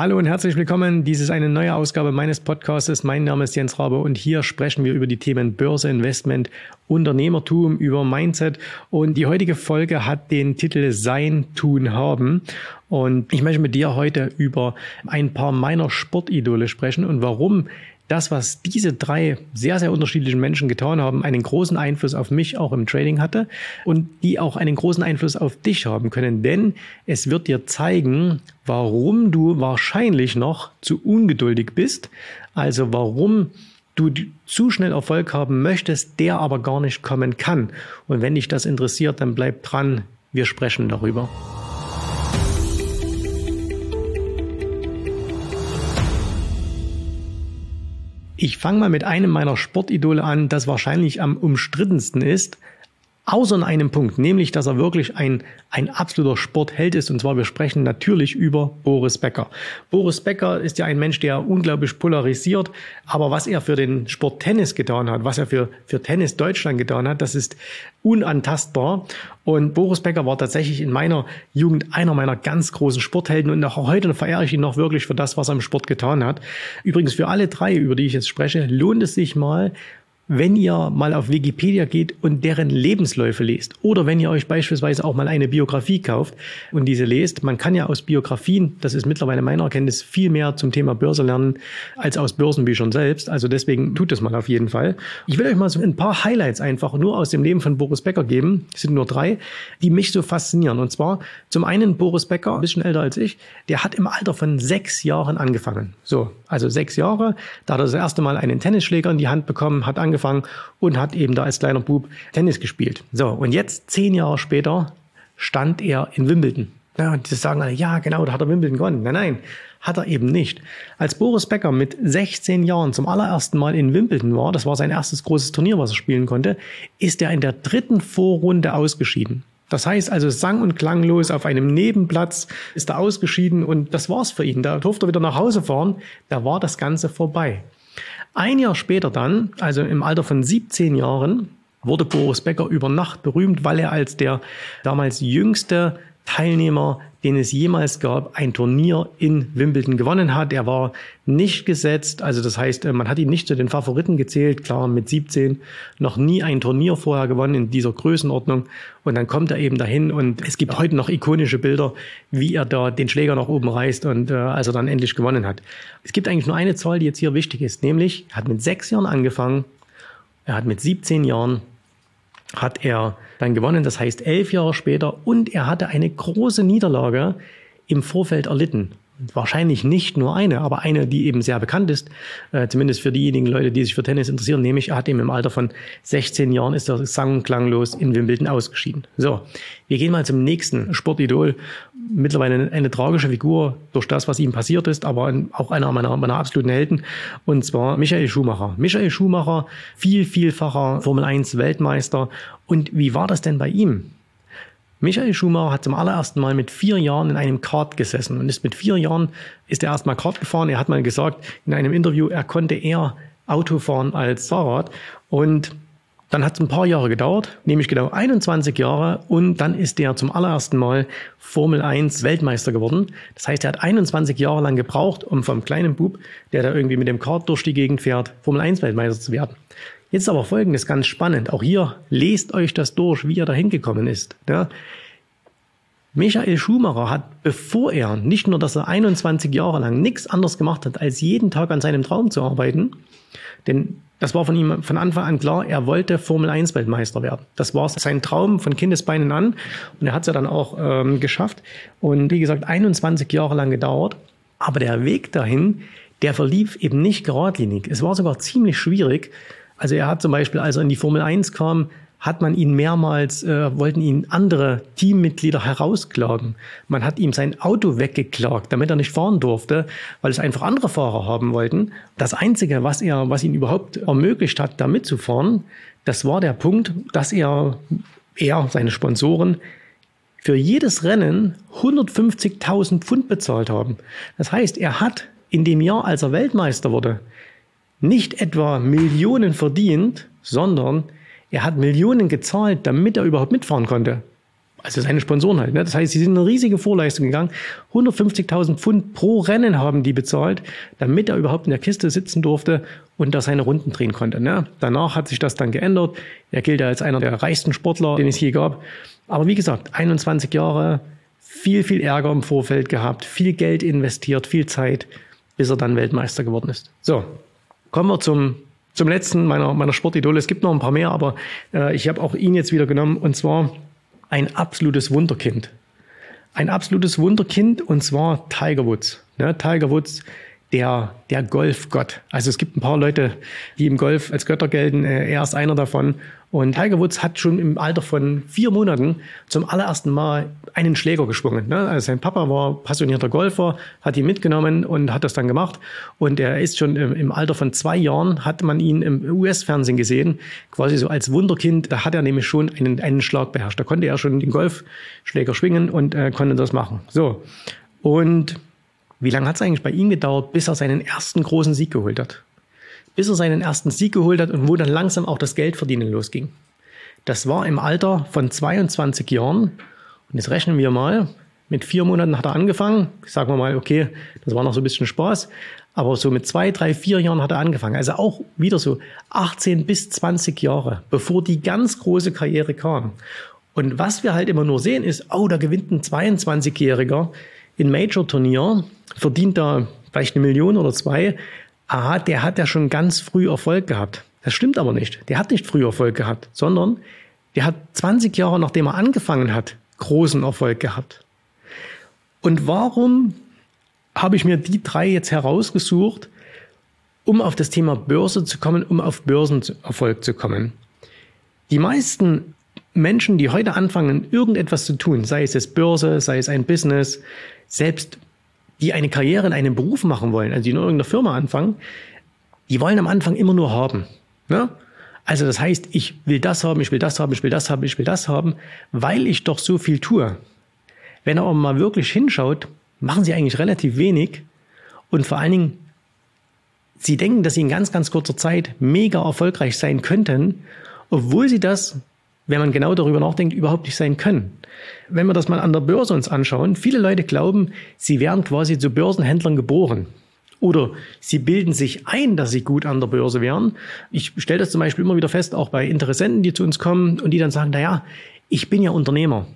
Hallo und herzlich willkommen. Dies ist eine neue Ausgabe meines Podcasts. Mein Name ist Jens Rabe und hier sprechen wir über die Themen Börse, Investment, Unternehmertum, über Mindset. Und die heutige Folge hat den Titel Sein, Tun, Haben. Und ich möchte mit dir heute über ein paar meiner Sportidole sprechen und warum das, was diese drei sehr, sehr unterschiedlichen Menschen getan haben, einen großen Einfluss auf mich auch im Trading hatte und die auch einen großen Einfluss auf dich haben können. Denn es wird dir zeigen, warum du wahrscheinlich noch zu ungeduldig bist. Also warum du zu schnell Erfolg haben möchtest, der aber gar nicht kommen kann. Und wenn dich das interessiert, dann bleib dran. Wir sprechen darüber. Ich fange mal mit einem meiner Sportidole an, das wahrscheinlich am umstrittensten ist, außer in einem Punkt, nämlich, dass er wirklich ein, ein absoluter Sportheld ist. Und zwar, wir sprechen natürlich über Boris Becker. Boris Becker ist ja ein Mensch, der unglaublich polarisiert. Aber was er für den Sport Tennis getan hat, was er für, für Tennis Deutschland getan hat, das ist unantastbar. Und Boris Becker war tatsächlich in meiner Jugend einer meiner ganz großen Sporthelden und auch heute verehre ich ihn noch wirklich für das, was er im Sport getan hat. Übrigens für alle drei, über die ich jetzt spreche, lohnt es sich mal wenn ihr mal auf Wikipedia geht und deren Lebensläufe lest oder wenn ihr euch beispielsweise auch mal eine Biografie kauft und diese lest, man kann ja aus Biografien, das ist mittlerweile meine Erkenntnis, viel mehr zum Thema Börse lernen als aus Börsenbüchern selbst. Also deswegen tut es mal auf jeden Fall. Ich will euch mal so ein paar Highlights einfach nur aus dem Leben von Boris Becker geben. Es sind nur drei, die mich so faszinieren. Und zwar zum einen Boris Becker, ein bisschen älter als ich, der hat im Alter von sechs Jahren angefangen. So, also sechs Jahre, da hat er das erste Mal einen Tennisschläger in die Hand bekommen, hat angefangen und hat eben da als kleiner Bub Tennis gespielt. So, und jetzt, zehn Jahre später, stand er in Wimbledon. Ja, und die sagen alle, ja, genau, da hat er Wimbledon gewonnen. Nein, nein, hat er eben nicht. Als Boris Becker mit 16 Jahren zum allerersten Mal in Wimbledon war, das war sein erstes großes Turnier, was er spielen konnte, ist er in der dritten Vorrunde ausgeschieden. Das heißt also sang- und klanglos auf einem Nebenplatz ist er ausgeschieden und das war's für ihn. Da durfte er wieder nach Hause fahren, da war das Ganze vorbei. Ein Jahr später dann, also im Alter von 17 Jahren, wurde Boris Becker über Nacht berühmt, weil er als der damals jüngste Teilnehmer, den es jemals gab, ein Turnier in Wimbledon gewonnen hat. Er war nicht gesetzt, also das heißt, äh, man hat ihn nicht zu den Favoriten gezählt, klar mit 17, noch nie ein Turnier vorher gewonnen in dieser Größenordnung. Und dann kommt er eben dahin und es gibt heute noch ikonische Bilder, wie er da den Schläger nach oben reißt und äh, als er dann endlich gewonnen hat. Es gibt eigentlich nur eine Zahl, die jetzt hier wichtig ist, nämlich er hat mit sechs Jahren angefangen, er hat mit 17 Jahren hat er dann gewonnen, das heißt elf Jahre später, und er hatte eine große Niederlage im Vorfeld erlitten wahrscheinlich nicht nur eine, aber eine, die eben sehr bekannt ist, äh, zumindest für diejenigen Leute, die sich für Tennis interessieren, nämlich er hat eben im Alter von 16 Jahren ist er sang- und klanglos in Wimbledon ausgeschieden. So, wir gehen mal zum nächsten Sportidol. Mittlerweile eine, eine tragische Figur durch das, was ihm passiert ist, aber auch einer meiner, meiner absoluten Helden, und zwar Michael Schumacher. Michael Schumacher, viel, vielfacher Formel 1 Weltmeister. Und wie war das denn bei ihm? Michael Schumacher hat zum allerersten Mal mit vier Jahren in einem Kart gesessen und ist mit vier Jahren ist er erstmal Kart gefahren. Er hat mal gesagt in einem Interview, er konnte eher Auto fahren als Fahrrad und dann hat es ein paar Jahre gedauert, nämlich genau 21 Jahre und dann ist er zum allerersten Mal Formel 1 Weltmeister geworden. Das heißt, er hat 21 Jahre lang gebraucht, um vom kleinen Bub, der da irgendwie mit dem Kart durch die Gegend fährt, Formel 1 Weltmeister zu werden. Jetzt aber folgendes ganz spannend. Auch hier lest euch das durch, wie er da hingekommen ist. Ja. Michael Schumacher hat, bevor er nicht nur, dass er 21 Jahre lang nichts anderes gemacht hat, als jeden Tag an seinem Traum zu arbeiten, denn das war von ihm von Anfang an klar, er wollte Formel 1 Weltmeister werden. Das war sein Traum von Kindesbeinen an und er hat es ja dann auch ähm, geschafft. Und wie gesagt, 21 Jahre lang gedauert. Aber der Weg dahin, der verlief eben nicht geradlinig. Es war sogar ziemlich schwierig. Also er hat zum Beispiel, als er in die Formel 1 kam, hat man ihn mehrmals, äh, wollten ihn andere Teammitglieder herausklagen. Man hat ihm sein Auto weggeklagt, damit er nicht fahren durfte, weil es einfach andere Fahrer haben wollten. Das Einzige, was er, was ihn überhaupt ermöglicht hat, da mitzufahren, das war der Punkt, dass er, er, seine Sponsoren, für jedes Rennen 150.000 Pfund bezahlt haben. Das heißt, er hat in dem Jahr, als er Weltmeister wurde, nicht etwa Millionen verdient, sondern er hat Millionen gezahlt, damit er überhaupt mitfahren konnte. Also seine Sponsoren halt. Ne? Das heißt, sie sind eine riesige Vorleistung gegangen. 150.000 Pfund pro Rennen haben die bezahlt, damit er überhaupt in der Kiste sitzen durfte und da seine Runden drehen konnte. Ne? Danach hat sich das dann geändert. Er gilt als einer der reichsten Sportler, den es je gab. Aber wie gesagt, 21 Jahre, viel, viel Ärger im Vorfeld gehabt, viel Geld investiert, viel Zeit, bis er dann Weltmeister geworden ist. So, kommen wir zum, zum letzten meiner, meiner Sportidole. Es gibt noch ein paar mehr, aber äh, ich habe auch ihn jetzt wieder genommen und zwar ein absolutes Wunderkind. Ein absolutes Wunderkind und zwar Tiger Woods. Ne, Tiger Woods der, der Golfgott. Also es gibt ein paar Leute, die im Golf als Götter gelten. Äh, er ist einer davon. Und Tiger Woods hat schon im Alter von vier Monaten zum allerersten Mal einen Schläger geschwungen. Ne? Also sein Papa war passionierter Golfer, hat ihn mitgenommen und hat das dann gemacht. Und er ist schon im Alter von zwei Jahren, hat man ihn im US-Fernsehen gesehen, quasi so als Wunderkind. Da hat er nämlich schon einen, einen Schlag beherrscht. Da konnte er schon den Golfschläger schwingen und äh, konnte das machen. So. Und wie lange hat es eigentlich bei ihm gedauert, bis er seinen ersten großen Sieg geholt hat? Bis er seinen ersten Sieg geholt hat und wo dann langsam auch das Geldverdienen losging. Das war im Alter von 22 Jahren. Und jetzt rechnen wir mal. Mit vier Monaten hat er angefangen. Sagen wir mal, okay, das war noch so ein bisschen Spaß. Aber so mit zwei, drei, vier Jahren hat er angefangen. Also auch wieder so 18 bis 20 Jahre, bevor die ganz große Karriere kam. Und was wir halt immer nur sehen ist, oh, da gewinnt ein 22-Jähriger in Major-Turnier, verdient da vielleicht eine Million oder zwei. Aha, der hat ja schon ganz früh Erfolg gehabt. Das stimmt aber nicht. Der hat nicht früh Erfolg gehabt, sondern der hat 20 Jahre nachdem er angefangen hat, großen Erfolg gehabt. Und warum habe ich mir die drei jetzt herausgesucht, um auf das Thema Börse zu kommen, um auf Börsenerfolg zu kommen? Die meisten Menschen, die heute anfangen, irgendetwas zu tun, sei es jetzt Börse, sei es ein Business, selbst die eine Karriere in einem Beruf machen wollen, also die in irgendeiner Firma anfangen, die wollen am Anfang immer nur haben. Ne? Also das heißt, ich will das haben, ich will das haben, ich will das haben, ich will das haben, weil ich doch so viel tue. Wenn er aber mal wirklich hinschaut, machen sie eigentlich relativ wenig und vor allen Dingen, sie denken, dass sie in ganz, ganz kurzer Zeit mega erfolgreich sein könnten, obwohl sie das wenn man genau darüber nachdenkt, überhaupt nicht sein können. Wenn wir das mal an der Börse uns anschauen, viele Leute glauben, sie wären quasi zu Börsenhändlern geboren. Oder sie bilden sich ein, dass sie gut an der Börse wären. Ich stelle das zum Beispiel immer wieder fest, auch bei Interessenten, die zu uns kommen und die dann sagen, na ja, ich bin ja Unternehmer.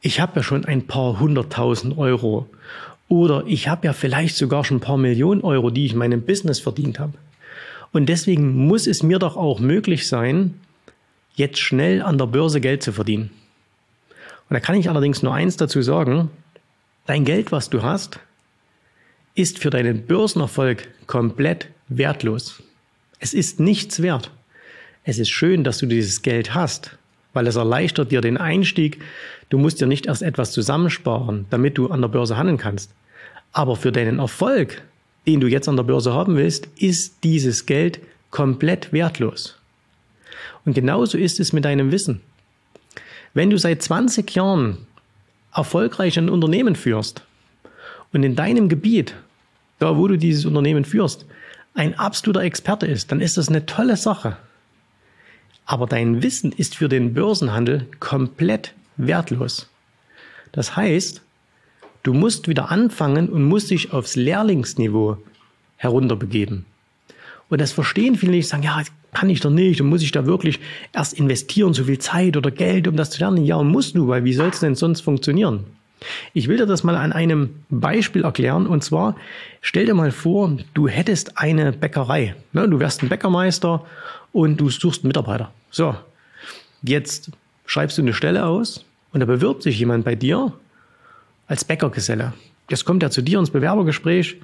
Ich habe ja schon ein paar hunderttausend Euro. Oder ich habe ja vielleicht sogar schon ein paar Millionen Euro, die ich in meinem Business verdient habe. Und deswegen muss es mir doch auch möglich sein, jetzt schnell an der Börse Geld zu verdienen. Und da kann ich allerdings nur eins dazu sagen, dein Geld, was du hast, ist für deinen Börsenerfolg komplett wertlos. Es ist nichts wert. Es ist schön, dass du dieses Geld hast, weil es erleichtert dir den Einstieg. Du musst dir nicht erst etwas zusammensparen, damit du an der Börse handeln kannst. Aber für deinen Erfolg, den du jetzt an der Börse haben willst, ist dieses Geld komplett wertlos. Und genauso ist es mit deinem Wissen. Wenn du seit 20 Jahren erfolgreich ein Unternehmen führst und in deinem Gebiet, da wo du dieses Unternehmen führst, ein absoluter Experte ist, dann ist das eine tolle Sache. Aber dein Wissen ist für den Börsenhandel komplett wertlos. Das heißt, du musst wieder anfangen und musst dich aufs Lehrlingsniveau herunterbegeben. Und das verstehen viele nicht, sagen, ja, kann ich doch nicht und muss ich da wirklich erst investieren, so viel Zeit oder Geld, um das zu lernen? Ja, musst du, weil wie soll es denn sonst funktionieren? Ich will dir das mal an einem Beispiel erklären. Und zwar, stell dir mal vor, du hättest eine Bäckerei. Ne, du wärst ein Bäckermeister und du suchst einen Mitarbeiter. So, jetzt schreibst du eine Stelle aus und da bewirbt sich jemand bei dir als Bäckergeselle. Jetzt kommt er zu dir ins Bewerbergespräch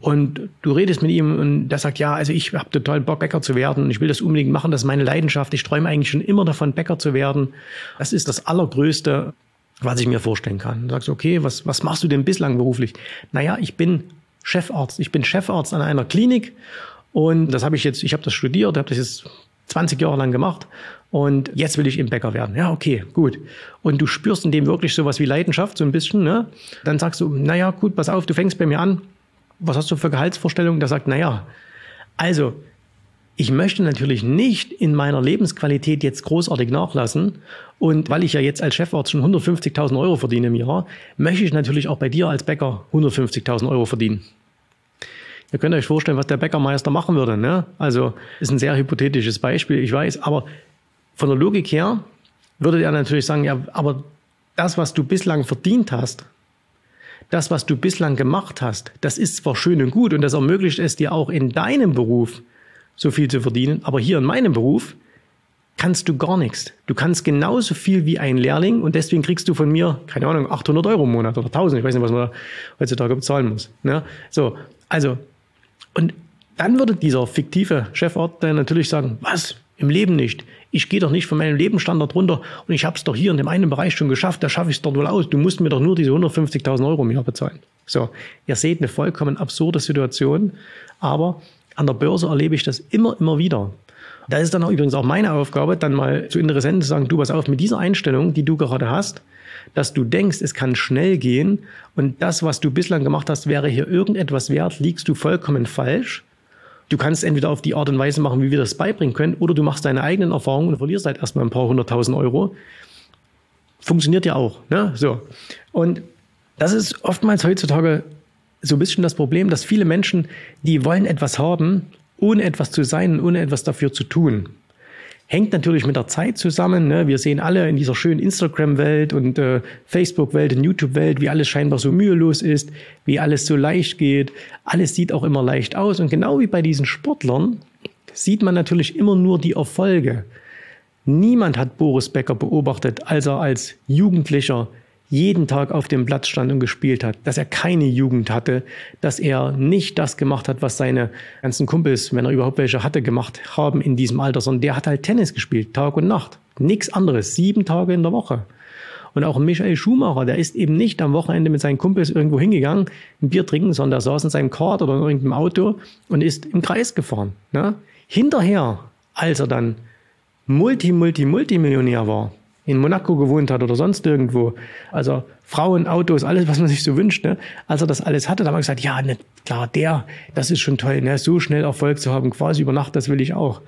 und du redest mit ihm und der sagt, ja, also ich habe total Bock, Bäcker zu werden und ich will das unbedingt machen, das ist meine Leidenschaft. Ich träume eigentlich schon immer davon, Bäcker zu werden. Das ist das Allergrößte, was ich mir vorstellen kann. Du sagst, okay, was, was machst du denn bislang beruflich? Naja, ich bin Chefarzt. Ich bin Chefarzt an einer Klinik und das habe ich jetzt, ich habe das studiert, habe das jetzt 20 Jahre lang gemacht und jetzt will ich eben Bäcker werden. Ja, okay, gut. Und du spürst in dem wirklich sowas wie Leidenschaft, so ein bisschen, ne? Dann sagst du, naja, gut, pass auf, du fängst bei mir an was hast du für Gehaltsvorstellungen? Der sagt, naja, also, ich möchte natürlich nicht in meiner Lebensqualität jetzt großartig nachlassen. Und weil ich ja jetzt als Chefarzt schon 150.000 Euro verdiene im Jahr, möchte ich natürlich auch bei dir als Bäcker 150.000 Euro verdienen. Ihr könnt euch vorstellen, was der Bäckermeister machen würde. Ne? Also ist ein sehr hypothetisches Beispiel, ich weiß, aber von der Logik her würde er natürlich sagen, ja, aber das, was du bislang verdient hast, das, was du bislang gemacht hast, das ist zwar schön und gut und das ermöglicht es dir auch in deinem Beruf so viel zu verdienen, aber hier in meinem Beruf kannst du gar nichts. Du kannst genauso viel wie ein Lehrling und deswegen kriegst du von mir, keine Ahnung, 800 Euro im Monat oder 1000, ich weiß nicht, was man heutzutage bezahlen muss. Ne? So, also, und dann würde dieser fiktive Chefort natürlich sagen, was, im Leben nicht. Ich gehe doch nicht von meinem Lebensstandard runter und ich habe es doch hier in dem einen Bereich schon geschafft, da schaffe ich es doch wohl aus. Du musst mir doch nur diese 150.000 Euro im Jahr bezahlen. So, ihr seht eine vollkommen absurde Situation, aber an der Börse erlebe ich das immer, immer wieder. Da ist dann auch übrigens auch meine Aufgabe, dann mal zu Interessenten zu sagen, du pass auf, mit dieser Einstellung, die du gerade hast, dass du denkst, es kann schnell gehen und das, was du bislang gemacht hast, wäre hier irgendetwas wert, liegst du vollkommen falsch. Du kannst entweder auf die Art und Weise machen, wie wir das beibringen können, oder du machst deine eigenen Erfahrungen und verlierst halt erstmal ein paar hunderttausend Euro. Funktioniert ja auch. Ne? So. Und das ist oftmals heutzutage so ein bisschen das Problem, dass viele Menschen, die wollen etwas haben, ohne etwas zu sein, ohne etwas dafür zu tun. Hängt natürlich mit der Zeit zusammen. Ne? Wir sehen alle in dieser schönen Instagram-Welt und äh, Facebook-Welt und YouTube-Welt, wie alles scheinbar so mühelos ist, wie alles so leicht geht. Alles sieht auch immer leicht aus. Und genau wie bei diesen Sportlern sieht man natürlich immer nur die Erfolge. Niemand hat Boris Becker beobachtet, als er als Jugendlicher jeden Tag auf dem Platz stand und gespielt hat, dass er keine Jugend hatte, dass er nicht das gemacht hat, was seine ganzen Kumpels, wenn er überhaupt welche hatte, gemacht haben in diesem Alter, sondern der hat halt Tennis gespielt, Tag und Nacht. Nichts anderes, sieben Tage in der Woche. Und auch Michael Schumacher, der ist eben nicht am Wochenende mit seinen Kumpels irgendwo hingegangen, ein Bier trinken, sondern der saß in seinem Kart oder in irgendeinem Auto und ist im Kreis gefahren. Ne? Hinterher, als er dann Multi, Multi, Multimillionär war, in Monaco gewohnt hat oder sonst irgendwo. Also Frauen, Autos, alles, was man sich so wünscht. Ne? Als er das alles hatte, da haben wir gesagt, ja, ne, klar, der, das ist schon toll, ne? so schnell Erfolg zu haben, quasi über Nacht, das will ich auch.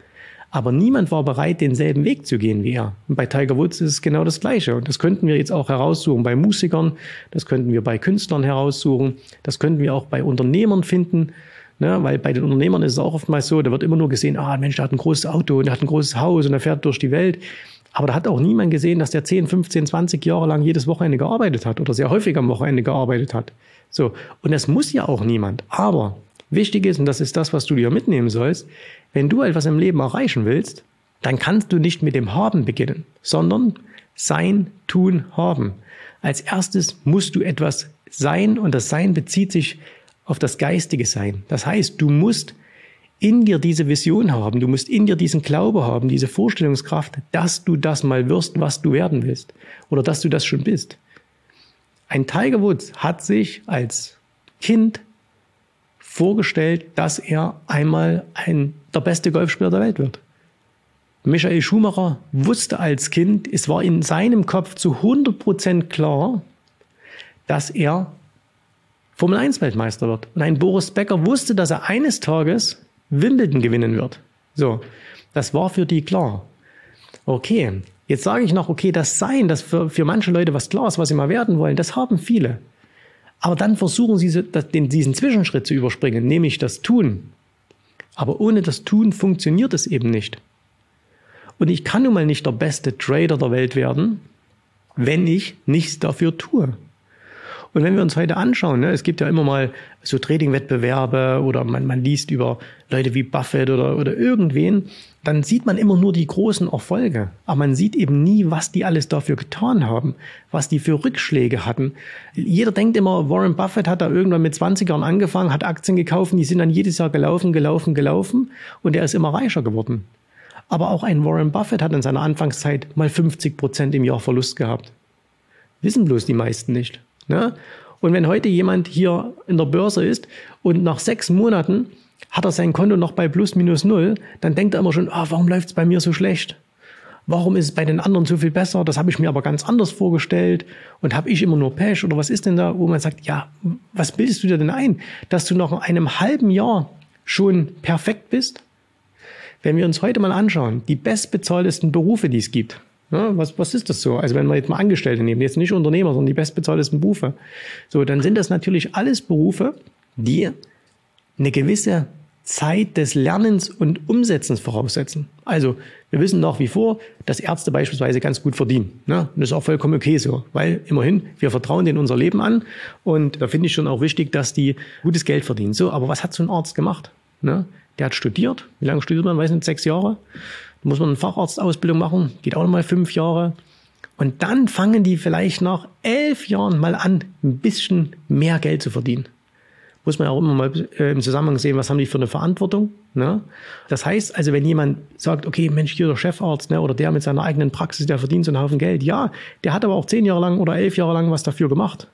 Aber niemand war bereit, denselben Weg zu gehen wie er. Und bei Tiger Woods ist es genau das Gleiche. Und das könnten wir jetzt auch heraussuchen bei Musikern, das könnten wir bei Künstlern heraussuchen, das könnten wir auch bei Unternehmern finden. Ne, weil bei den Unternehmern ist es auch oftmals so, da wird immer nur gesehen, ah Mensch, der hat ein großes Auto und der hat ein großes Haus und er fährt durch die Welt. Aber da hat auch niemand gesehen, dass der 10, 15, 20 Jahre lang jedes Wochenende gearbeitet hat oder sehr häufig am Wochenende gearbeitet hat. So. Und das muss ja auch niemand. Aber wichtig ist, und das ist das, was du dir mitnehmen sollst, wenn du etwas im Leben erreichen willst, dann kannst du nicht mit dem Haben beginnen, sondern sein, tun, haben. Als erstes musst du etwas sein und das Sein bezieht sich auf das geistige Sein. Das heißt, du musst in dir diese Vision haben, du musst in dir diesen Glaube haben, diese Vorstellungskraft, dass du das mal wirst, was du werden willst oder dass du das schon bist. Ein Tiger Woods hat sich als Kind vorgestellt, dass er einmal ein, der beste Golfspieler der Welt wird. Michael Schumacher wusste als Kind, es war in seinem Kopf zu 100% klar, dass er Formel 1 Weltmeister wird. Und ein Boris Becker wusste, dass er eines Tages Wimbledon gewinnen wird. So, das war für die klar. Okay, jetzt sage ich noch, okay, das Sein, das für, für manche Leute was klar ist, was sie mal werden wollen, das haben viele. Aber dann versuchen sie diesen Zwischenschritt zu überspringen, nämlich das Tun. Aber ohne das Tun funktioniert es eben nicht. Und ich kann nun mal nicht der beste Trader der Welt werden, wenn ich nichts dafür tue. Und wenn wir uns heute anschauen, ne, es gibt ja immer mal so Trading-Wettbewerbe oder man, man liest über Leute wie Buffett oder, oder irgendwen, dann sieht man immer nur die großen Erfolge. Aber man sieht eben nie, was die alles dafür getan haben, was die für Rückschläge hatten. Jeder denkt immer, Warren Buffett hat da irgendwann mit 20 Jahren angefangen, hat Aktien gekauft, die sind dann jedes Jahr gelaufen, gelaufen, gelaufen und er ist immer reicher geworden. Aber auch ein Warren Buffett hat in seiner Anfangszeit mal 50 Prozent im Jahr Verlust gehabt. Wissen bloß die meisten nicht. Ne? Und wenn heute jemand hier in der Börse ist und nach sechs Monaten hat er sein Konto noch bei plus minus null, dann denkt er immer schon, ah, warum läuft es bei mir so schlecht? Warum ist es bei den anderen so viel besser? Das habe ich mir aber ganz anders vorgestellt und habe ich immer nur Pech oder was ist denn da, wo man sagt, ja, was bildest du dir denn ein, dass du nach einem halben Jahr schon perfekt bist? wenn wir uns heute mal anschauen, die bestbezahltesten Berufe, die es gibt, ja, was, was ist das so? Also wenn wir jetzt mal Angestellte nehmen, jetzt nicht Unternehmer, sondern die bestbezahltesten Berufe, so, dann sind das natürlich alles Berufe, die eine gewisse Zeit des Lernens und Umsetzens voraussetzen. Also wir wissen nach wie vor, dass Ärzte beispielsweise ganz gut verdienen. Ne? Und das ist auch vollkommen okay so, weil immerhin, wir vertrauen denen unser Leben an und da finde ich schon auch wichtig, dass die gutes Geld verdienen. So, aber was hat so ein Arzt gemacht? Ne? Der hat studiert. Wie lange studiert man? Weiß nicht, sechs Jahre. Da muss man eine Facharztausbildung machen, geht auch nochmal fünf Jahre. Und dann fangen die vielleicht nach elf Jahren mal an, ein bisschen mehr Geld zu verdienen muss man auch immer mal äh, im Zusammenhang sehen, was haben die für eine Verantwortung. Ne? Das heißt also, wenn jemand sagt, okay, Mensch, hier der Chefarzt ne, oder der mit seiner eigenen Praxis, der verdient so einen Haufen Geld. Ja, der hat aber auch zehn Jahre lang oder elf Jahre lang was dafür gemacht.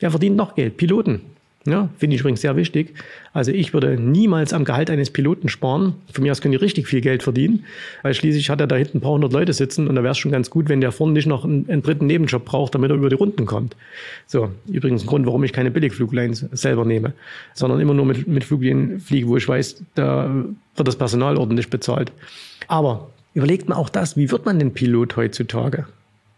Wer verdient noch Geld? Piloten. Ja, finde ich übrigens sehr wichtig. Also ich würde niemals am Gehalt eines Piloten sparen. Von mir aus können die richtig viel Geld verdienen, weil schließlich hat er da hinten ein paar hundert Leute sitzen und da wäre es schon ganz gut, wenn der vorne nicht noch einen, einen, dritten Nebenjob braucht, damit er über die Runden kommt. So, übrigens ein Grund, warum ich keine Billigfluglines selber nehme, sondern immer nur mit, mit Fluglinien fliege, wo ich weiß, da wird das Personal ordentlich bezahlt. Aber überlegt man auch das, wie wird man denn Pilot heutzutage?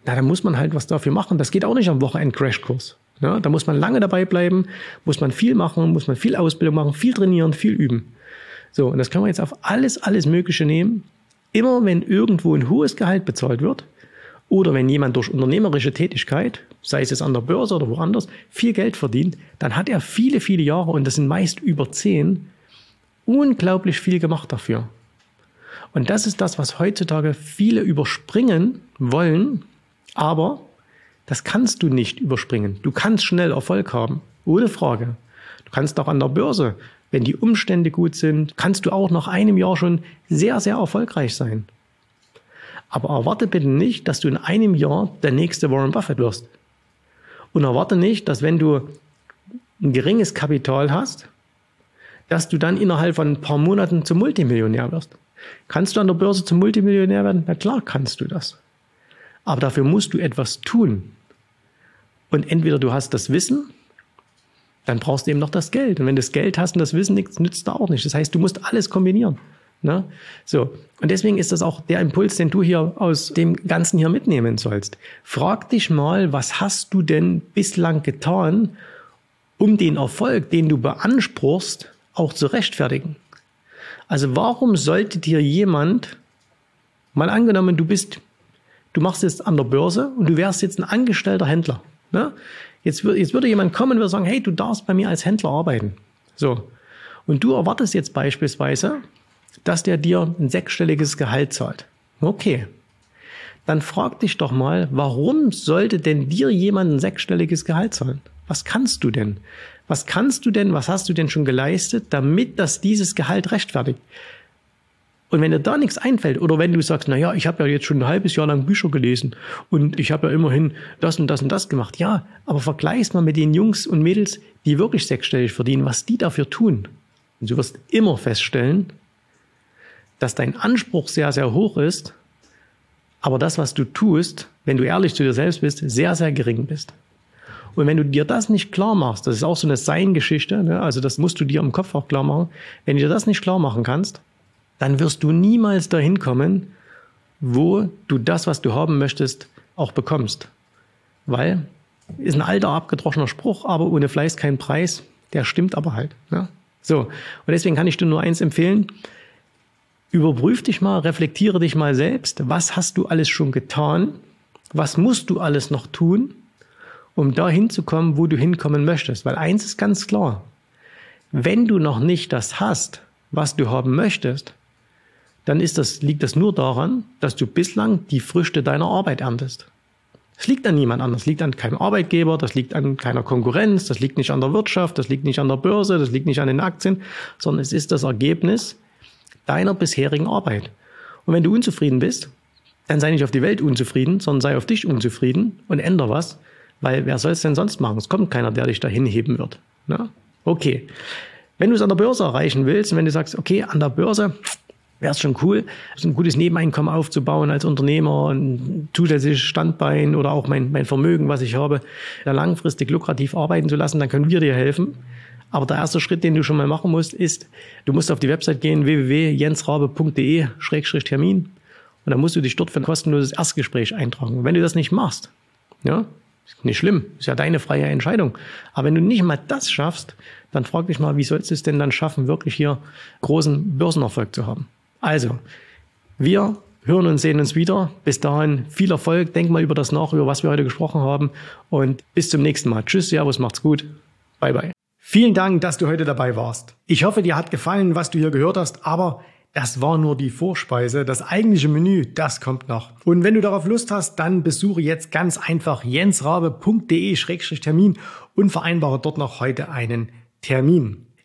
Na, da muss man halt was dafür machen. Das geht auch nicht am Wochenend-Crashkurs. Ja, da muss man lange dabei bleiben, muss man viel machen, muss man viel Ausbildung machen, viel trainieren, viel üben. So, und das können wir jetzt auf alles, alles Mögliche nehmen. Immer wenn irgendwo ein hohes Gehalt bezahlt wird oder wenn jemand durch unternehmerische Tätigkeit, sei es jetzt an der Börse oder woanders, viel Geld verdient, dann hat er viele, viele Jahre, und das sind meist über zehn, unglaublich viel gemacht dafür. Und das ist das, was heutzutage viele überspringen wollen, aber das kannst du nicht überspringen. Du kannst schnell Erfolg haben, ohne Frage. Du kannst auch an der Börse, wenn die Umstände gut sind, kannst du auch nach einem Jahr schon sehr, sehr erfolgreich sein. Aber erwarte bitte nicht, dass du in einem Jahr der nächste Warren Buffett wirst. Und erwarte nicht, dass wenn du ein geringes Kapital hast, dass du dann innerhalb von ein paar Monaten zum Multimillionär wirst. Kannst du an der Börse zum Multimillionär werden? Na klar kannst du das. Aber dafür musst du etwas tun. Und entweder du hast das Wissen, dann brauchst du eben noch das Geld. Und wenn du das Geld hast und das Wissen nichts, nützt da auch nicht. Das heißt, du musst alles kombinieren. Ne? So. Und deswegen ist das auch der Impuls, den du hier aus dem Ganzen hier mitnehmen sollst. Frag dich mal, was hast du denn bislang getan, um den Erfolg, den du beanspruchst, auch zu rechtfertigen? Also warum sollte dir jemand, mal angenommen, du bist, du machst jetzt an der Börse und du wärst jetzt ein angestellter Händler. Ne? Jetzt, jetzt würde jemand kommen und würde sagen, hey, du darfst bei mir als Händler arbeiten. So. Und du erwartest jetzt beispielsweise, dass der dir ein sechsstelliges Gehalt zahlt. Okay. Dann frag dich doch mal, warum sollte denn dir jemand ein sechsstelliges Gehalt zahlen? Was kannst du denn? Was kannst du denn, was hast du denn schon geleistet, damit das dieses Gehalt rechtfertigt? Und wenn dir da nichts einfällt oder wenn du sagst, na ja, ich habe ja jetzt schon ein halbes Jahr lang Bücher gelesen und ich habe ja immerhin das und das und das gemacht. Ja, aber vergleich's mal mit den Jungs und Mädels, die wirklich sechsstellig verdienen, was die dafür tun. Und du wirst immer feststellen, dass dein Anspruch sehr, sehr hoch ist, aber das, was du tust, wenn du ehrlich zu dir selbst bist, sehr, sehr gering bist. Und wenn du dir das nicht klar machst, das ist auch so eine Sein-Geschichte, ne? also das musst du dir im Kopf auch klar machen, wenn du dir das nicht klar machen kannst, dann wirst du niemals dahin kommen, wo du das, was du haben möchtest, auch bekommst. Weil, ist ein alter, abgedroschener Spruch, aber ohne Fleiß kein Preis, der stimmt aber halt. Ne? So, und deswegen kann ich dir nur eins empfehlen, überprüf dich mal, reflektiere dich mal selbst, was hast du alles schon getan, was musst du alles noch tun, um da hinzukommen, wo du hinkommen möchtest. Weil eins ist ganz klar, wenn du noch nicht das hast, was du haben möchtest, dann ist das, liegt das nur daran, dass du bislang die Früchte deiner Arbeit erntest. Es liegt an niemand anders, das liegt an keinem Arbeitgeber, das liegt an keiner Konkurrenz, das liegt nicht an der Wirtschaft, das liegt nicht an der Börse, das liegt nicht an den Aktien, sondern es ist das Ergebnis deiner bisherigen Arbeit. Und wenn du unzufrieden bist, dann sei nicht auf die Welt unzufrieden, sondern sei auf dich unzufrieden und ändere was, weil wer soll es denn sonst machen? Es kommt keiner, der dich dahin heben wird. Ne? Okay. Wenn du es an der Börse erreichen willst wenn du sagst, okay, an der Börse, wäre es schon cool, so ein gutes Nebeneinkommen aufzubauen als Unternehmer, ein zusätzliches Standbein oder auch mein, mein Vermögen, was ich habe, da langfristig lukrativ arbeiten zu lassen, dann können wir dir helfen. Aber der erste Schritt, den du schon mal machen musst, ist, du musst auf die Website gehen, www.jensrabe.de-termin und dann musst du dich dort für ein kostenloses Erstgespräch eintragen. Und wenn du das nicht machst, ja, ist nicht schlimm, ist ja deine freie Entscheidung. Aber wenn du nicht mal das schaffst, dann frag dich mal, wie sollst du es denn dann schaffen, wirklich hier großen Börsenerfolg zu haben? Also, wir hören und sehen uns wieder. Bis dahin viel Erfolg. Denk mal über das nach, über was wir heute gesprochen haben. Und bis zum nächsten Mal. Tschüss, Servus, macht's gut. Bye, bye. Vielen Dank, dass du heute dabei warst. Ich hoffe, dir hat gefallen, was du hier gehört hast, aber das war nur die Vorspeise. Das eigentliche Menü, das kommt noch. Und wenn du darauf Lust hast, dann besuche jetzt ganz einfach jensrabe.de-termin und vereinbare dort noch heute einen Termin.